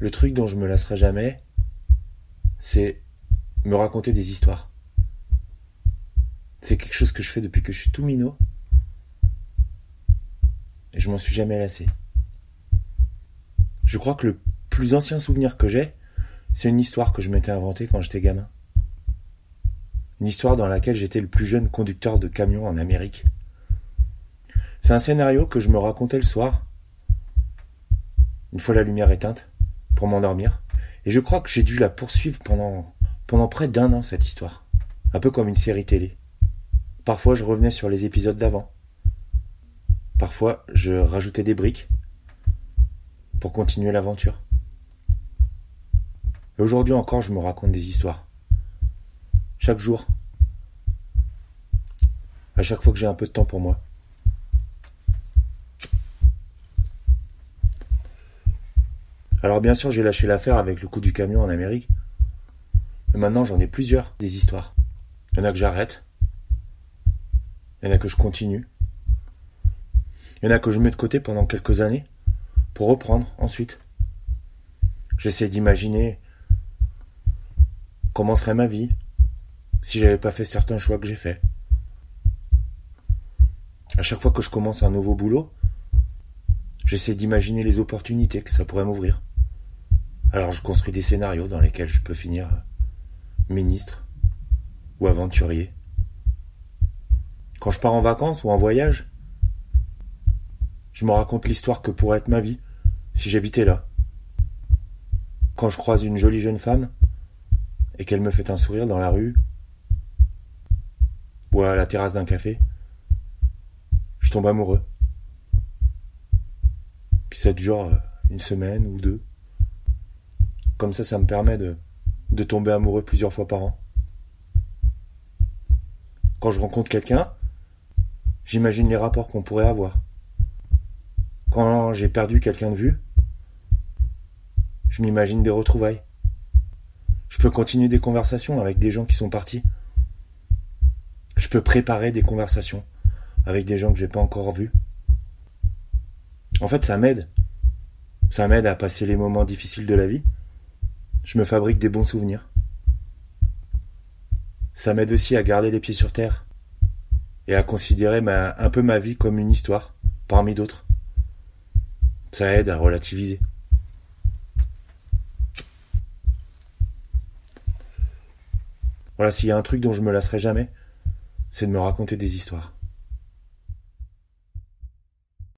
Le truc dont je me lasserai jamais, c'est me raconter des histoires. C'est quelque chose que je fais depuis que je suis tout minot. Et je m'en suis jamais lassé. Je crois que le plus ancien souvenir que j'ai, c'est une histoire que je m'étais inventée quand j'étais gamin. Une histoire dans laquelle j'étais le plus jeune conducteur de camion en Amérique. C'est un scénario que je me racontais le soir, une fois la lumière éteinte, pour m'endormir. Et je crois que j'ai dû la poursuivre pendant, pendant près d'un an, cette histoire. Un peu comme une série télé. Parfois, je revenais sur les épisodes d'avant. Parfois, je rajoutais des briques pour continuer l'aventure. Et aujourd'hui encore, je me raconte des histoires. Chaque jour. À chaque fois que j'ai un peu de temps pour moi. Alors bien sûr, j'ai lâché l'affaire avec le coup du camion en Amérique. Mais maintenant, j'en ai plusieurs, des histoires. Il y en a que j'arrête. Il y en a que je continue. Il y en a que je mets de côté pendant quelques années pour reprendre ensuite. J'essaie d'imaginer comment serait ma vie si j'avais pas fait certains choix que j'ai faits. À chaque fois que je commence un nouveau boulot, j'essaie d'imaginer les opportunités que ça pourrait m'ouvrir. Alors je construis des scénarios dans lesquels je peux finir ministre ou aventurier. Quand je pars en vacances ou en voyage, je me raconte l'histoire que pourrait être ma vie si j'habitais là. Quand je croise une jolie jeune femme et qu'elle me fait un sourire dans la rue ou à la terrasse d'un café, je tombe amoureux. Puis ça dure une semaine ou deux. Comme ça, ça me permet de, de tomber amoureux plusieurs fois par an. Quand je rencontre quelqu'un, j'imagine les rapports qu'on pourrait avoir. Quand j'ai perdu quelqu'un de vue, je m'imagine des retrouvailles. Je peux continuer des conversations avec des gens qui sont partis. Je peux préparer des conversations avec des gens que j'ai pas encore vus. En fait, ça m'aide. Ça m'aide à passer les moments difficiles de la vie je me fabrique des bons souvenirs. Ça m'aide aussi à garder les pieds sur terre et à considérer un peu ma vie comme une histoire, parmi d'autres. Ça aide à relativiser. Voilà, s'il y a un truc dont je me lasserai jamais, c'est de me raconter des histoires.